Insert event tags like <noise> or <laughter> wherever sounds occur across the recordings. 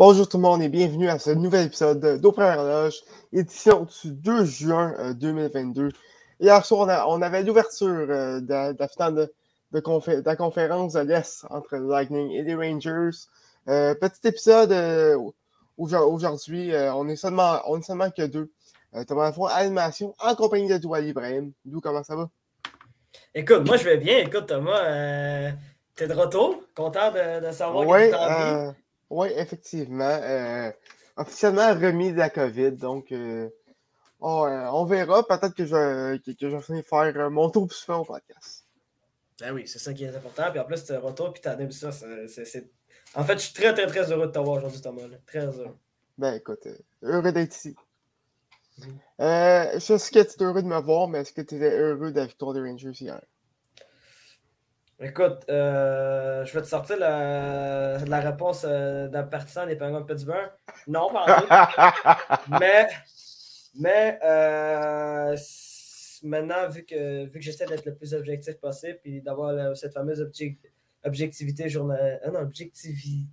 Bonjour tout le monde et bienvenue à ce nouvel épisode d'Au Horloge, édition du 2 juin 2022. Euh, Hier soir, on, avait l'ouverture euh, de, la finale de, la conférence de l'Est entre Lightning et les Rangers. Euh, petit épisode aujourd'hui, on, est seulement, on est seulement que deux. Thomas Lafont, animation en compagnie de Doual Ibrahim. D'où comment ça va? Écoute, moi je vais bien. Écoute, Thomas, t'es de retour? Content de, savoir que tu oui, effectivement. Euh, officiellement remis de la COVID, donc euh, on, verra. Peut-être que je, que, je vais faire euh, mon tour plus souvent au podcast. Ben oui, c'est ça qui est important. Puis en plus, tu retour puis tu as ça. En fait, je suis très, très, très heureux de t'avoir aujourd'hui, Thomas. Très heureux. Ben écoute, heureux d'être ici. je sais que tu es heureux de me voir, mais est-ce que tu étais heureux de la victoire des Rangers hier? Écoute, euh, je vais te sortir la, la réponse euh, d'un partisan des Penguins de Pittsburgh. Non, pas <laughs> Mais, mais euh, maintenant, vu que, vu que j'essaie d'être le plus objectif possible et d'avoir cette fameuse objectivité journalistique. Ah non, objectivité.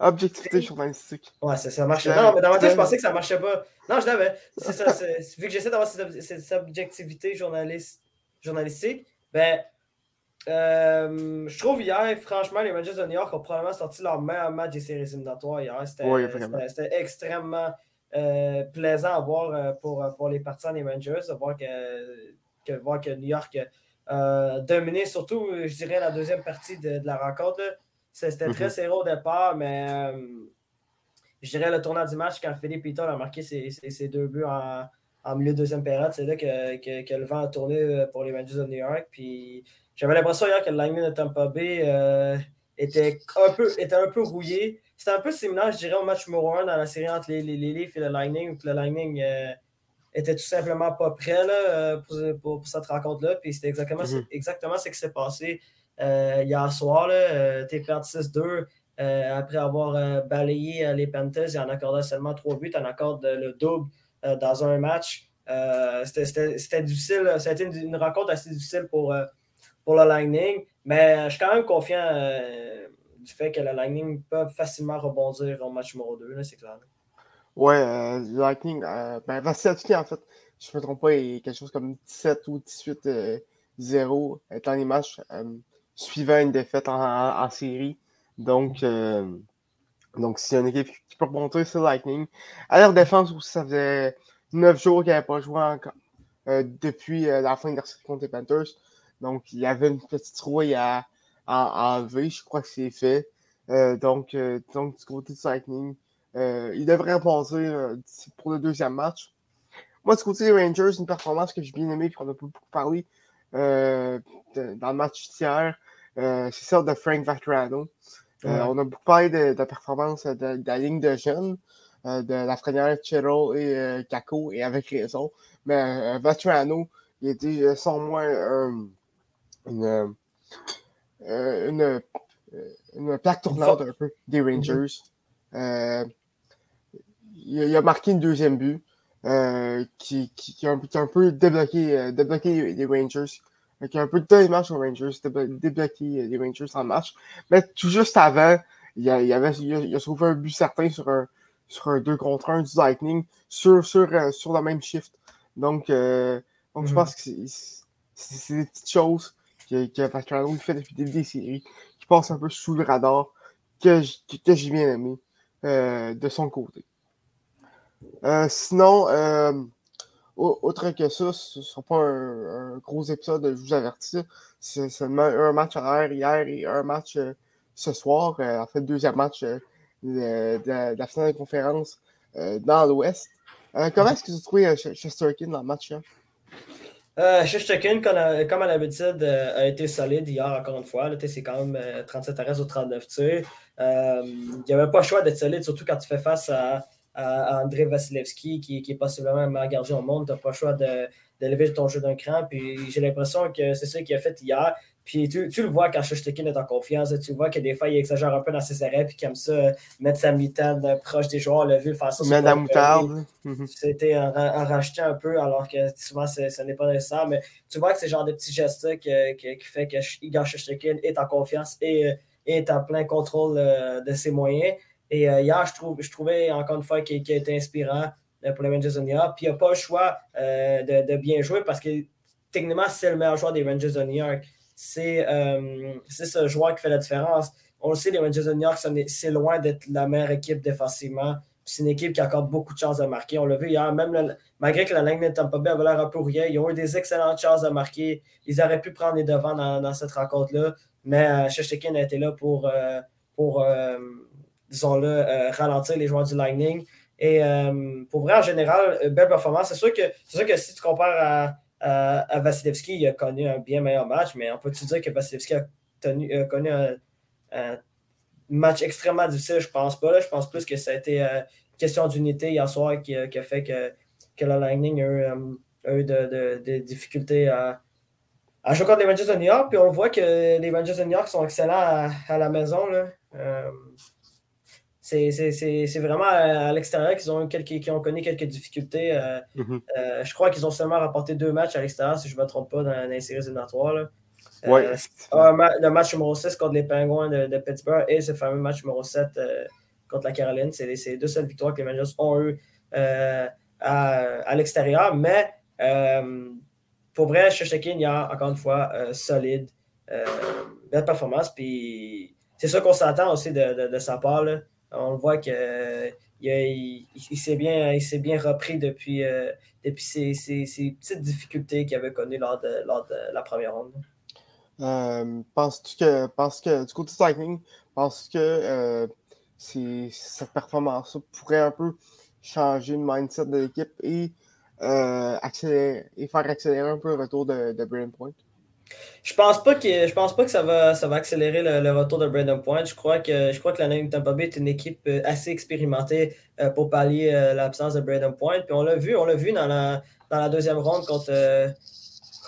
Objectivité journalistique. Ouais, ça, ça marchait. Non, mais dans ma tête, je pensais que ça marchait pas. Non, je l'avais. C'est ça. <laughs> Vu que j'essaie d'avoir cette, cette, objectivité journaliste, journalistique, ben euh, je trouve hier, franchement, les Rangers de New York ont probablement sorti leur meilleur match des séries éliminatoires hier. C'était extrêmement euh, plaisant à voir euh, pour, pour les partisans des Rangers, de voir que, voir que New York a dominé, surtout, je dirais, la deuxième partie de, la rencontre. C'était très mhm. serré au départ, mais je dirais le tournant du match quand Philippe Ito a marqué ses, ses, deux buts en, en, milieu de deuxième période, c'est là que, que, que, le vent a tourné pour les Rangers de New York. Puis j'avais l'impression hier que le lineman de Tampa Bay euh, était, un peu, était un peu rouillé. C'était un peu similaire, je dirais, au match numéro 1 dans la série entre les, les, Leafs et le Lightning, où le Lightning euh, était tout simplement pas prêt là, euh, pour, pour, cette rencontre-là. Puis c'était exactement, mhm. exactement ce qui s'est passé hier soir. Tu es perdu 6-2 après avoir balayé les Panthers et en accordant seulement 3 buts, en accorde le double dans un match. c'était difficile. Ça a été une rencontre assez difficile pour pour le Lightning. Mais je suis quand même confiant euh, du fait que le Lightning peut facilement rebondir au match numéro 2, c'est clair. Ouais, euh, Lightning, euh, ben, en fait, je ne me trompe pas, il a quelque chose comme 17 ou 18-0 dans les matchs suivant une défaite en, série. Donc, donc s'il y a une équipe qui peut rebondir, c'est Lightning. À leur défense aussi, ça faisait 9 jours qu'ils n'avaient pas joué encore depuis la fin de la série contre les Panthers. Donc, il y avait une petite rouille à, enlever. Je crois que c'est fait. Euh, donc, euh, donc, du côté du Lightning, euh, il devrait rebondir pour le deuxième match. Moi, du côté des Rangers, une performance que j'ai bien aimée et qu'on a beaucoup parlé dans le match hier, c'est celle de Frank Vatrano. On a beaucoup parlé de, la performance de, la ligne de jeunes, de la première Chero et Kako, et avec raison. Mais Vatrano, il était sans moins une, euh, une, euh, une, plaque tournante un peu des mhm. Rangers. Euh, il, a marqué une deuxième but qui, qui, a un, peu débloqué, débloqué les Rangers qui a un peu aux Rangers, débloqué les Rangers en match. Mais tout juste avant, il, a, il, avait, il, a, trouvé un but certain sur un, sur un 2 contre 1 du Lightning sur, sur, sur le même shift. Donc, donc je mhm. pense que c'est des petites choses que, que fait des séries, qui passe un peu sous le radar, que, que, j'ai bien aimé euh, de son côté. Euh, sinon, euh, autre que ça, ce ne sera pas un, gros épisode, je vous avertis. C'est seulement un match hier et un match ce soir. en fait, deuxième match de, la finale de conférence dans l'Ouest. comment est-ce que vous trouvez Chesterkin dans le match? Hein? Euh, comme, à l'habitude, euh, a été solide hier, encore une fois. C'est quand même 37 euh, arrêts ou 39 tirs. Euh, il n'y avait pas le choix d'être solide, surtout quand tu fais face à, André Vasilevski, qui, qui, est possiblement le meilleur gardien au monde. Tu n'as pas le choix d'élever ton jeu d'un cran. Puis j'ai l'impression que c'est ça qu'il a fait hier. Puis tu, tu, le vois quand Shostakin est en confiance, tu vois que des fois, il exagère un peu dans ses arrêts, puis comme ça, euh, mettre sa mitaine euh, proche des joueurs, le vu faire ça. Mettre la moutarde. C'était en, racheter un peu, alors que souvent, ce n'est pas nécessaire. Mais tu vois que c'est le genre de petits gestes qui, qui, fait que Igor Shostakin est en confiance et, euh, est en plein contrôle de ses moyens. Et hier, je, trouve, je trouvais encore une fois qu'il été inspirant pour les Rangers de New York. Puis il n'a pas le choix de, bien jouer parce que techniquement, c'est le meilleur joueur des Rangers de New York. C'est ce joueur qui fait la différence. On le sait, les Rangers de New York, c'est loin d'être la meilleure équipe défensivement. C'est une équipe qui accorde beaucoup de chances de marquer. On l'a vu hier, même malgré que la ligne de Tampa Bay avait l'air un peu rien, ils ont eu des excellentes chances de marquer. Ils auraient pu prendre les devants dans, cette rencontre-là, mais euh, a été là pour, euh, pour euh, disons-le, euh, ralentir les joueurs du Lightning. Et pour vrai, en général, belle performance. C'est sûr, que, sûr que si tu compares à, à, Vasilevski, il a connu un bien meilleur match, mais on peut-tu dire que Vasilevski a, connu un, match extrêmement difficile, je pense pas. Je pense plus que ça a été euh, question d'unité hier soir qui, a fait que, que le Lightning a eu, euh, de, de, difficultés à, à jouer contre les Rangers de New York. Puis on voit que les Rangers de New York sont excellents à, la maison. Euh, c'est vraiment à l'extérieur qu'ils ont, quelques, ont connu quelques difficultés. Mm-hmm. je crois qu'ils ont seulement rapporté deux matchs à l'extérieur, si je ne me trompe pas, dans, les séries éliminatoires. Ouais. Euh, le match numéro 6 contre les Penguins de, Pittsburgh et ce fameux match numéro 7 euh, contre la Caroline. C'est les, deux seules victoires que les Rangers ont eues euh, à, l'extérieur. Mais pour vrai, il y a encore une fois solide. belle performance. Puis c'est ça qu'on s'attend aussi de, sa part. On voit qu'il il, il, s'est bien, bien repris depuis, depuis ces, petites difficultés qu'il avait connues lors de, lors de la première ronde. Euh, penses-tu que, que du côté Lightning, penses que euh, cette performance pourrait un peu changer le mindset de l'équipe et, euh, et faire accélérer un peu le retour de, de Brandon Point? Je pense pas que je pense pas que ça va, ça va accélérer le, retour de Brandon Point. Je crois que je crois que la Name Tampa Bay est une équipe assez expérimentée pour pallier l'absence de Brandon Point. Puis on l'a vu, on l'a vu dans la, dans la deuxième ronde contre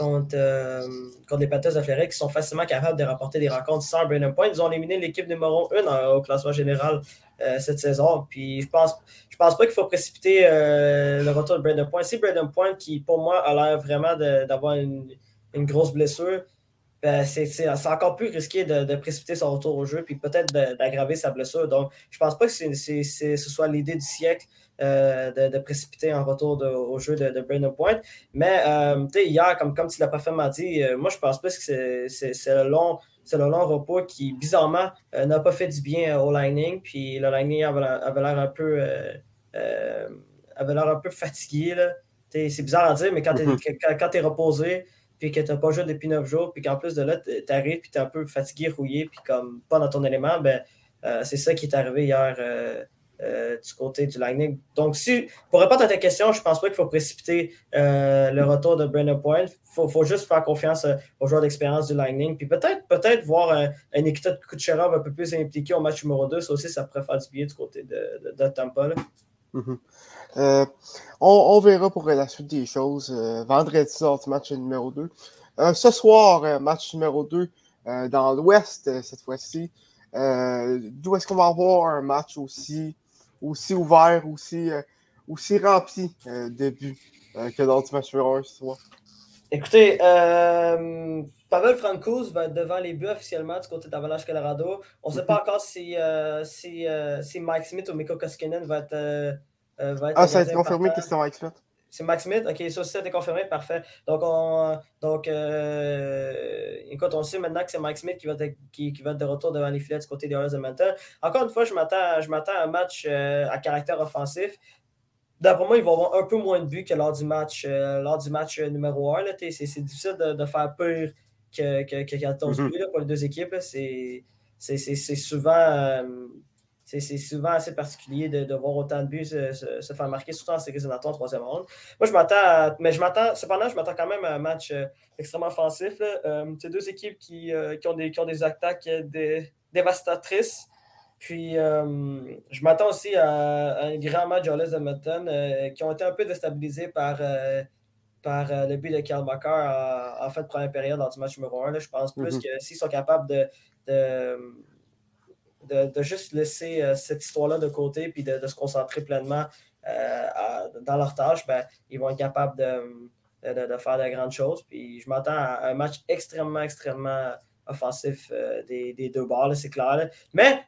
contre, euh, contre les Panthers de Fleury qui sont facilement capables de rapporter des rencontres sans Brandon Point. Ils ont éliminé l'équipe numéro 1 au classement général euh, cette saison. Puis je pense, je pense pas qu'il faut précipiter euh, le retour de Brandon Point. Si Brandon Point, qui pour moi a l'air vraiment d'avoir une, une, grosse blessure, ben, c'est encore plus risqué de, de, précipiter son retour au jeu puis peut-être d'aggraver sa blessure. Donc, je pense pas que ce soit l'idée du siècle euh, de, précipiter un retour au jeu de, de Brandon Point. Mais euh, hier, comme, comme tu l'as parfaitement dit, euh, moi je pense plus que c'est le long. C'est le long repos qui, bizarrement, n'a pas fait du bien au Lightning. Puis le Lightning avait l'air un peu avait l'air un peu fatigué. C'est bizarre à dire, mais quand tu es, mm-hmm. es, reposé, puis que tu n'as pas joué depuis neuf jours, puis qu'en plus de là, tu arrives, puis tu es un peu fatigué, rouillé, puis comme pas dans ton élément, ben, c'est ça qui est arrivé hier euh, du côté du Lightning. Donc, si, pour répondre à ta question, je ne pense pas qu'il faut précipiter euh, le retour de Brandon Point. Il faut, juste faire confiance euh, aux joueurs d'expérience du Lightning. Puis peut-être peut voir un, Nikita Kucherov un peu plus impliqué au match numéro 2. Ça aussi, ça pourrait faire du bien du côté de, de, Tampa. Mm-hmm. on, verra pour la suite des choses. vendredi soir du match numéro 2. ce soir, match numéro 2 dans l'Ouest cette fois-ci. D'où est-ce qu'on va avoir un match aussi aussi ouvert, aussi, euh, aussi rempli euh, de buts euh, que lors du match numéro 1 ce soir? Écoutez, Pavel Francouz va être devant les buts officiellement du côté d'Avalanche Colorado. On ne sait pas mhm. encore si, si, si, Mike Smith ou Miko Koskinen va être. Va être ah, ça a été confirmé que c'était Mike Smith? C'est Mike Smith? Ok, ça aussi, ça a été confirmé, parfait. Donc, on, donc euh, écoute, on sait maintenant que c'est Mike Smith qui va, être, qui, va être de retour devant les filets du côté des Oilers de. Encore une fois, je m'attends à un match euh, à caractère offensif. D'après moi, ils vont avoir un peu moins de buts que lors du match, euh, lors du match numéro 1. C'est difficile de, de, faire pire que, que, que 14 mm-hmm. buts pour les deux équipes. C'est souvent c'est souvent assez particulier de, voir autant de buts se, faire marquer, surtout en séries éliminatoires en troisième ronde. Moi, je m'attends, mais je m'attends, cependant, je m'attends quand même à un match euh, extrêmement offensif. Euh, c'est deux équipes qui, euh, qui, ont des, qui ont des attaques dévastatrices. Puis, je m'attends aussi à, un grand match à l'Est de qui ont été un peu déstabilisés par, par le but de Karl Macker en, fin de première période dans du match numéro 1. Je pense plus mm-hmm. que s'ils sont capables de de, juste laisser euh, cette histoire-là de côté puis de, se concentrer pleinement euh, dans leur tâche, ben, ils vont être capables de, faire de grandes choses. Puis je m'attends à un match extrêmement, extrêmement offensif des, des, deux bords, c'est clair. Mais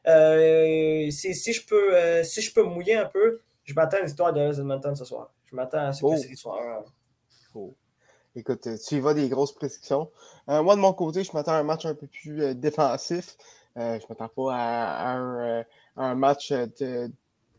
si, si, je peux, si je peux mouiller un peu, je m'attends à une histoire de Edmonton ce soir. Je m'attends à ce que oh. c'est soit oh. Écoute, tu y vas des grosses prédictions. moi, de mon côté, je m'attends à un match un peu plus défensif. Je ne m'attends pas à, un, un, match de,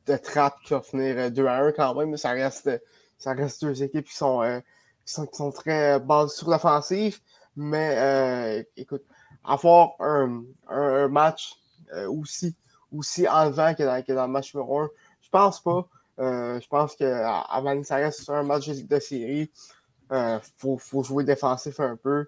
de trappe qui va finir 2 à 1 quand même, mais ça reste, ça reste deux équipes qui sont, qui sont, très basées sur l'offensive. Mais euh, écoute, avoir un, un, match euh, aussi, aussi enlevant que dans, que dans le match numéro 1, je pense pas. Euh, je pense qu'avant que ça reste un match de série, il faut, faut, jouer défensif un peu.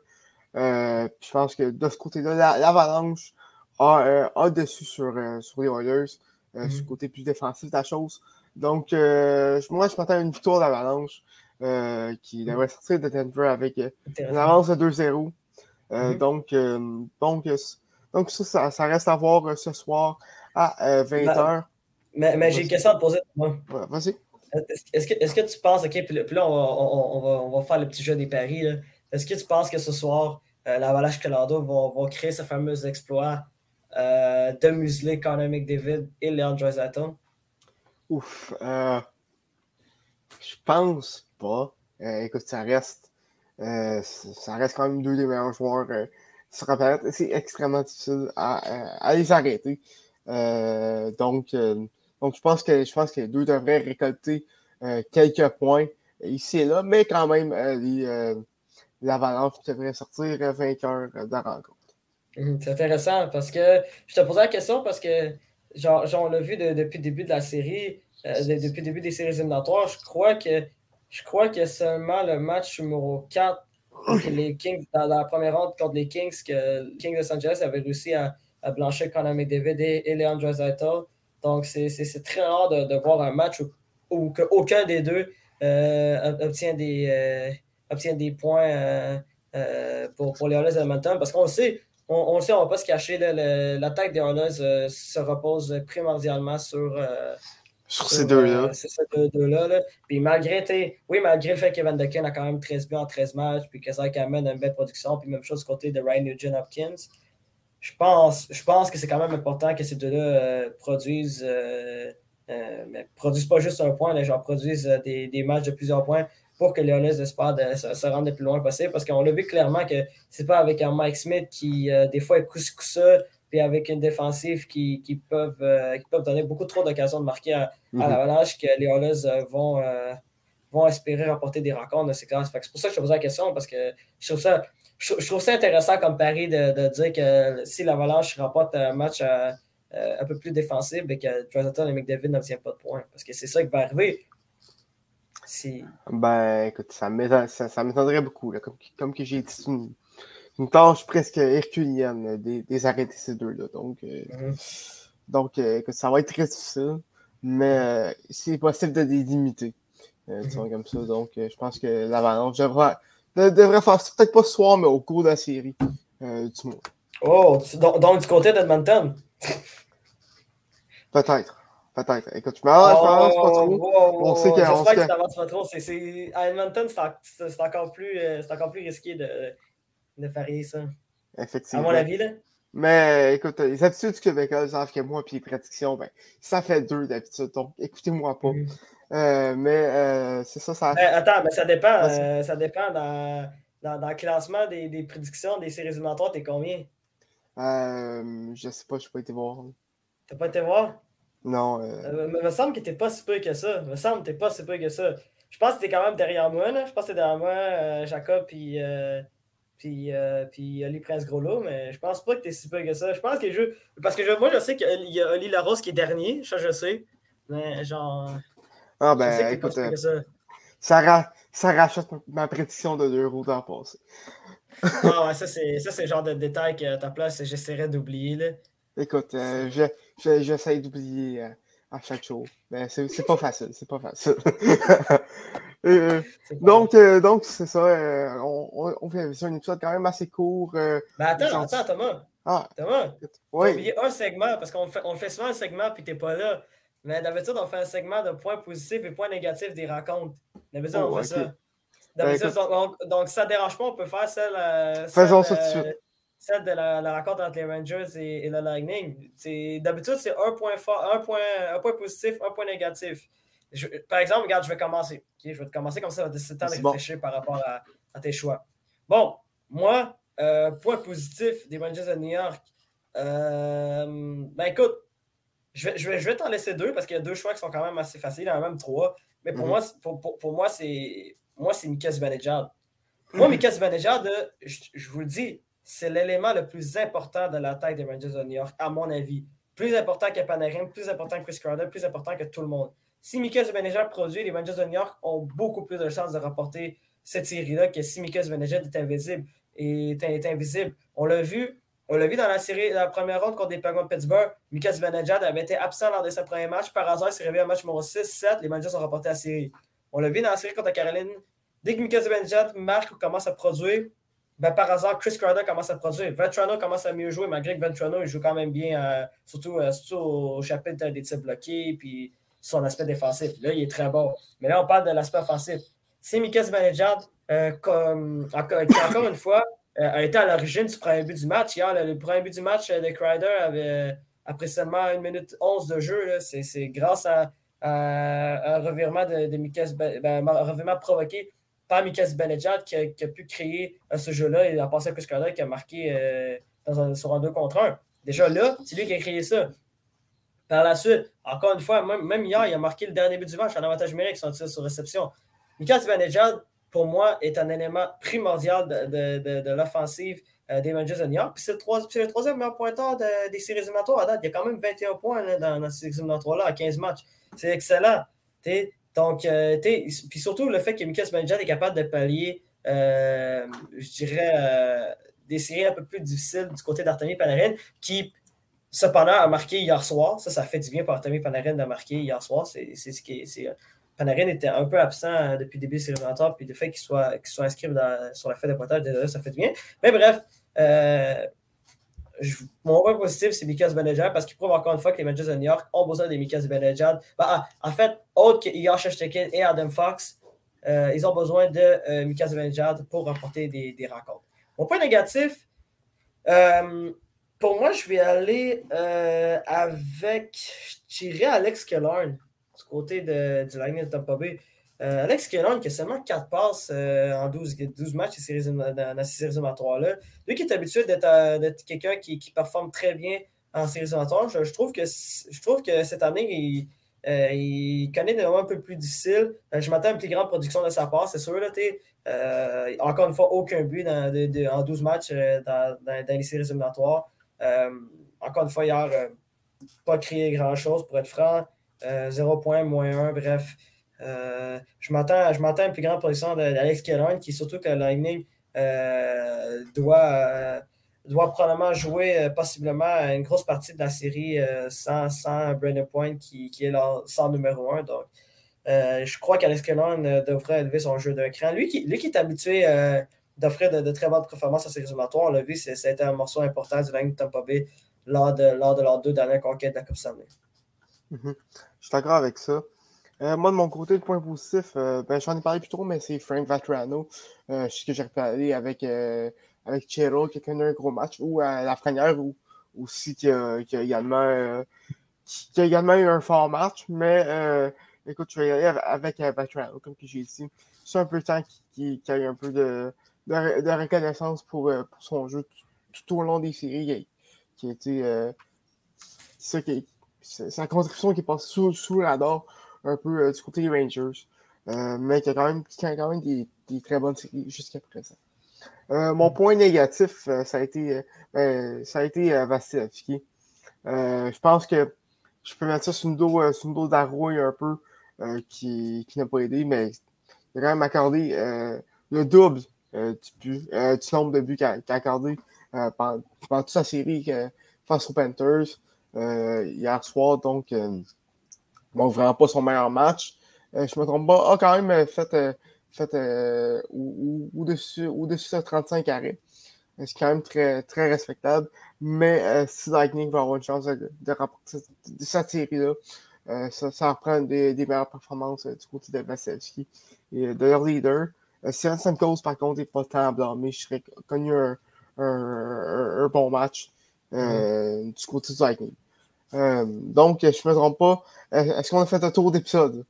je pense que de ce côté-là, l'Avalanche a, a, dessus sur, sur les Oilers, sur le mm-hmm. côté plus défensif de la chose. Donc, moi, je m'attends à une victoire d'Avalanche. Euh, qui mm. devrait sortir de Denver avec euh, une avance de 2-0. Euh, mm-hmm. donc, donc, donc, ça, ça, reste à voir ce soir à 20h. Mais, mais j'ai une question à te poser. Vas-y. Est-ce que, est que, tu penses, OK, puis, là, on va, on, va, on, va, faire le petit jeu des paris. Est-ce que tu penses que ce soir, la Valache Colorado va, va, créer ce fameux exploit de museler Conor McDavid et Leon Draisaitl? Ouf. je pense pas. Euh, écoute, ça reste, euh, ça reste quand même deux des meilleurs joueurs euh, sur la C'est extrêmement difficile à, à les arrêter. donc, donc je pense que je pense que les deux devraient récolter quelques points ici et là, mais quand même, l'Avalanche devrait sortir vainqueur de la rencontre. Hum, c'est intéressant parce que je te posais la question parce que genre, genre on l'a vu depuis le début de la série, depuis le début des séries éliminatoires, je crois que je crois que seulement le match numéro 4 les Kings, dans la première ronde contre les Kings, que le King de Los Angeles avait réussi à, à blanchir Conor McDavid et, et Leandro Donc, c'est très rare de, voir un match où, aucun des deux euh, obtient, des, euh, obtient des points euh, pour, pour les de Edmonton. Parce qu'on sait, on, le sait, on ne va pas se cacher, l'attaque des Oilers se repose primordialement sur sur ces deux-là. C'est ces deux-là. Puis malgré, oui, malgré le fait que Van a quand même 13 buts en 13 matchs, puis que ça amène une belle production, puis même chose du côté de Ryan Nugent Hopkins, je pense, je pense que c'est quand même important que ces deux-là euh, produisent, euh, euh, mais produisent pas juste un point, mais genre produisent des, des, matchs de plusieurs points pour que les Oilers espèrent de, se, rendre le plus loin possible. Parce qu'on l'a vu clairement que c'est pas avec un Mike Smith qui, des fois, est ça puis avec une défensive qui, qui peuvent, euh, qui peuvent donner beaucoup trop d'occasions de marquer à, mm l'avalanche que les Oilers euh, vont, euh, vont espérer remporter des rencontres de ces classes. C'est pour ça que je te pose la question, parce que je trouve ça, je, trouve ça intéressant comme pari de, de, dire que si l'avalanche remporte un match un peu plus défensif, et que Jonathan et McDavid n'obtiennent pas de points. Parce que c'est ça qui va arriver. Si... Ben, écoute, ça m'étonnerait beaucoup. Comme, comme que j'ai dit, une tâche presque herculienne des, des arrêter ces deux-là. Donc, euh, mhm. donc euh, ça va être très difficile, mais euh, c'est possible de les limiter. Mhm. comme ça. Donc, je pense que l'Avalanche devrait, devrait faire peut-être pas ce soir, mais au cours de la série du mois. Oh, donc, du côté d'Edmonton? Peut-être. Peut-être. Écoute, je m'avance pas trop. on sait J'espère que tu t'avances pas trop. à Edmonton, c'est encore, plus, encore plus risqué de, de varier ça. Effectivement. À mon avis, là. Mais écoute, les habitudes du Québécois savent que moi, puis les prédictions, ben, ça fait deux d'habitude. Donc, écoutez-moi pas. Mm. Euh, mais euh, c'est ça, ça. Ben, attends, mais ça dépend. Euh, ça dépend dans, dans, dans, le classement des, des prédictions des séries éliminatoires, t'es combien? je sais pas, je n'ai pas été voir. T'as pas été voir? Non. Il me semble que t'es pas si peu que ça. Il me semble que t'es pas si peu que ça. Je pense que t'es quand même derrière moi, là. Je pense que t'es derrière moi, Jacob, puis puis, euh, puis Oli Prince Gros mais je pense pas que tu es si peu que ça. Je pense que je. Parce que je, moi, je sais qu'il y a Oli Larose qui est dernier, ça, je sais. Mais genre. Ah, ben, écoute. Euh, ça. Ça, ça, rachète ma prédiction de 2 euros le passé. ah, ouais, ça, c'est le genre de détail que à ta place, j'essaierais d'oublier. Écoute, euh, j'essaie d'oublier euh, à chaque jour. Mais c'est pas facile, c'est pas facile. <laughs> Euh, donc, euh, donc c'est ça. Euh, on, on, fait un épisode quand même assez court. Mais attends, attends, Thomas. Ah, Thomas. Oui. oublié un segment, parce qu'on fait, on fait souvent un segment puis t'es pas là. Mais d'habitude, on fait un segment de points positifs et points négatifs des rencontres. D'habitude, on oh, fait ça. Ben, donc, donc, ça ne dérange pas, on peut faire celle. Faisons ça tout de suite. Celle de la, rencontre entre les Rangers et, le Lightning. D'habitude, c'est un point, un, point, un point positif, un point négatif. par exemple, regarde, je vais commencer. je vais te commencer comme ça, c'est temps de réfléchir par rapport à, tes choix. Bon, moi, euh, point positif des Rangers de New York. Euh, ben écoute, je vais, je vais, je vais t'en laisser deux parce qu'il y a deux choix qui sont quand même assez faciles, il y en a même trois. Mais pour, mhm. moi, pour, pour, pour moi, c'est moi, c'est Mika Zibanejad. Moi, Mika Zibanejad, je, je vous le dis, c'est l'élément le plus important de l'attaque des Rangers de New York, à mon avis. Plus important que Panarin, plus important que Chris Carter, plus important que tout le monde. Si Mika Zibanejad produit, les Rangers de New York ont beaucoup plus de chances de remporter cette série-là que si Mika Zibanejad est invisible. Et est invisible. On l'a vu, on l'a vu dans la série, la première ronde contre les Penguins de Pittsburgh. Mika Zibanejad avait été absent lors de sa premier match. Par hasard, il s'est réveillé à match numéro 6-7. Les Rangers ont remporté la série. On l'a vu dans la série contre Caroline. Dès que Mika Zibanejad marque ou commence à produire, ben, par hasard, Chris Carter commence à produire. Ventrano commence à mieux jouer, malgré que Ventrano il joue quand même bien, euh, surtout, euh, surtout, au chapitre des tirs bloqués, puis son aspect défensif. Là, il est très bon. Mais là, on parle de l'aspect offensif. C'est Zibanejad, euh, comme, encore, qui, encore une fois, a été à l'origine du premier but du match. Hier, le, premier but du match de Crider avait, après seulement 1 minute 11 de jeu, c'est grâce à, un revirement de, de Mika, ben, un revirement provoqué par Mika Zibanejad qui, a, pu créer euh, ce jeu-là et a passé à Chris qui a marqué euh, dans un, sur un 2 contre 1. Déjà là, c'est lui qui a créé ça. Par la suite, encore une fois, même, hier, il a marqué le dernier but du match en avantage numérique son tir sur réception. Mika Zibanejad, pour moi, est un élément primordial de, l'offensive euh, des Rangers de New York. Puis c'est le, troisième meilleur pointeur des séries éliminatoires à date. Il y a quand même 21 points dans, dans, ces éliminatoires-là à 15 matchs. C'est excellent. Donc, euh, puis surtout le fait que Mika Zibanejad est capable de pallier, euh, je dirais, euh, des séries un peu plus difficiles du côté d'Artemi Panarin, qui cependant a marqué hier soir. Ça, ça fait du bien pour Artemi Panarin de marquer hier soir. C'est ce qui. Panarin était un peu absent depuis le début de série puis le fait qu'il soit, soit inscrit sur la fête de pointage, ça fait du bien. Mais bref, mon point positif, c'est Mika Zibanejad parce qu'il prouve encore une fois que les Rangers de New York ont besoin de Mika Zibanejad. Ben, ah, en fait, autre que Igor Shechekin et Adam Fox, euh, ils ont besoin de euh, Mika Zibanejad pour remporter des, des, rencontres. Mon point négatif, euh, pour moi, je vais aller avec, je dirais Alex Killorn du côté de, du Lightning de Tampa Bay. Euh, Alex Kellogg qui a seulement 4 passes euh, en 12, 12 matchs dans, ces séries éliminatoires-là. Lui qui est habitué d'être euh, quelqu'un qui, qui, performe très bien en séries éliminatoires, je, trouve, que, je trouve que cette année, il, connaît des moments un peu plus difficiles. je m'attends à une plus grande production de sa part, c'est sûr. Là, encore une fois, aucun but en 12 matchs dans, dans, les séries éliminatoires. encore une fois, hier, pas créé grand-chose pour être franc. 0 points, moins 1, bref. Euh, je m'attends à une plus grande position d'Alex Kellogg, qui surtout que Lightning euh, doit, euh, doit probablement jouer possiblement une grosse partie de la série sans, sans Brandon Point, qui, qui est leur sans numéro un. Donc, je crois qu'Alex Kellogg devrait élever son jeu d'un cran. Lui qui, lui qui est habitué d'offrir de, très bonnes performances à ses éliminatoires, on l'a vu, c'était un morceau important du Lightning Tampa Bay lors de, lors de leurs deux dernières conquêtes de la Coupe Stanley. Mm-hmm. Je suis d'accord avec ça. Euh, moi, de mon côté, le point positif, euh, ben, j'en ai parlé plus tôt, mais c'est Frank Vatrano. Euh, je sais que j'ai reparlé avec, euh, avec Chero, qui a connu un gros match, ou à la première, ou aussi qui a, qui également, qui, a également eu un fort match. Mais écoute, je vais y aller avec Vatrano, comme j'ai dit. C'est un peu le temps qu'il qu a eu un peu de, de, reconnaissance pour, pour, son jeu tout, au long des séries, qui, a été. ça, qui, sa contribution qui passe sous, sous la radar un peu euh, du côté des Rangers, euh, mais qui a quand même, quand même des, des, très bonnes séries jusqu'à présent. Euh, mon point négatif, ça a été, ça a été je pense que je peux mettre ça sur une dos, sur une dos d'Arouille un peu, qui, qui n'a pas aidé, mais il a quand même accordé le double du, du, nombre de buts qu'il a, accordé pendant, pendant, toute sa série face aux Panthers hier soir. Donc, bon, vraiment pas son meilleur match. Euh, je me trompe pas, a quand même fait, euh, fait euh, au-dessus au de 35 arrêts. C'est quand même très, très respectable. Mais si Lightning va avoir une chance de, de remporter cette série-là, ça, ça reprend des, des meilleures performances du côté de Vasilevski et de leur leader. Steven Stamkos, par contre, n'est pas tant blâmé. Je serais connu un, un, bon match mm-hmm. du côté du Lightning. Donc, je ne me trompe pas. Est-ce qu'on a fait un tour d'épisode?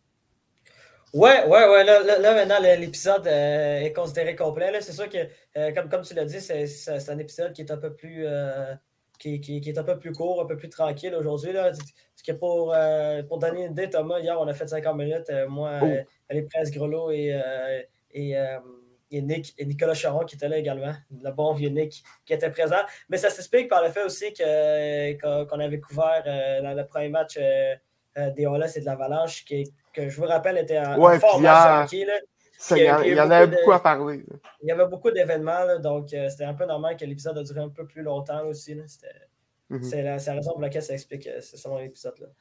Ouais, ouais, ouais. Là, maintenant, l'épisode est considéré complet. C'est sûr que, comme, comme tu l'as dit, c'est un épisode qui est un peu plus qui, est un peu plus court, un peu plus tranquille aujourd'hui. Que pour, euh, pour donner une idée, Thomas, hier, on a fait 50 minutes. Euh, moi, oh. les Prince Grelot et, euh, et, et, Nick, et Nicolas Charon qui étaient là également. Le bon vieux Nick qui était présent. Mais ça s'explique par le fait aussi qu'on avait couvert le premier match des Olas et de l'Avalanche, qui, que je vous rappelle était un, ouais, fort match hockey, il y, en, avait beaucoup à parler. Il y avait beaucoup d'événements, donc euh, c'était un peu normal que l'épisode a duré un peu plus longtemps aussi. Mhm. C'est la, raison pour laquelle ça explique euh, c'est seulement l'épisode.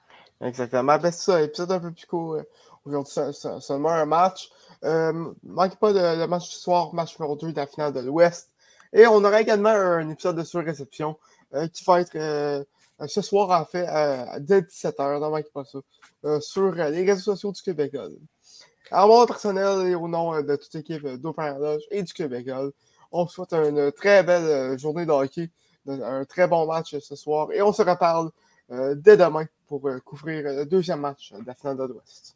Exactement. Ben, c'est ça, épisode un peu plus court. Euh, aujourd'hui, seulement un match. Euh, manque pas le match du soir, match numéro 2 de la finale de l'Ouest. Et on aura également un épisode de sur-réception qui va être ce soir, en fait, dès 17h, ne manquez pas ça, sur les réseaux sociaux du Québec. À mon personnel et au nom euh, de toute l'équipe euh, d'Open et du Québec, on souhaite une très belle euh, journée de hockey, un très bon match ce soir et on se reparle dès demain pour couvrir le deuxième match de la finale de l'Ouest.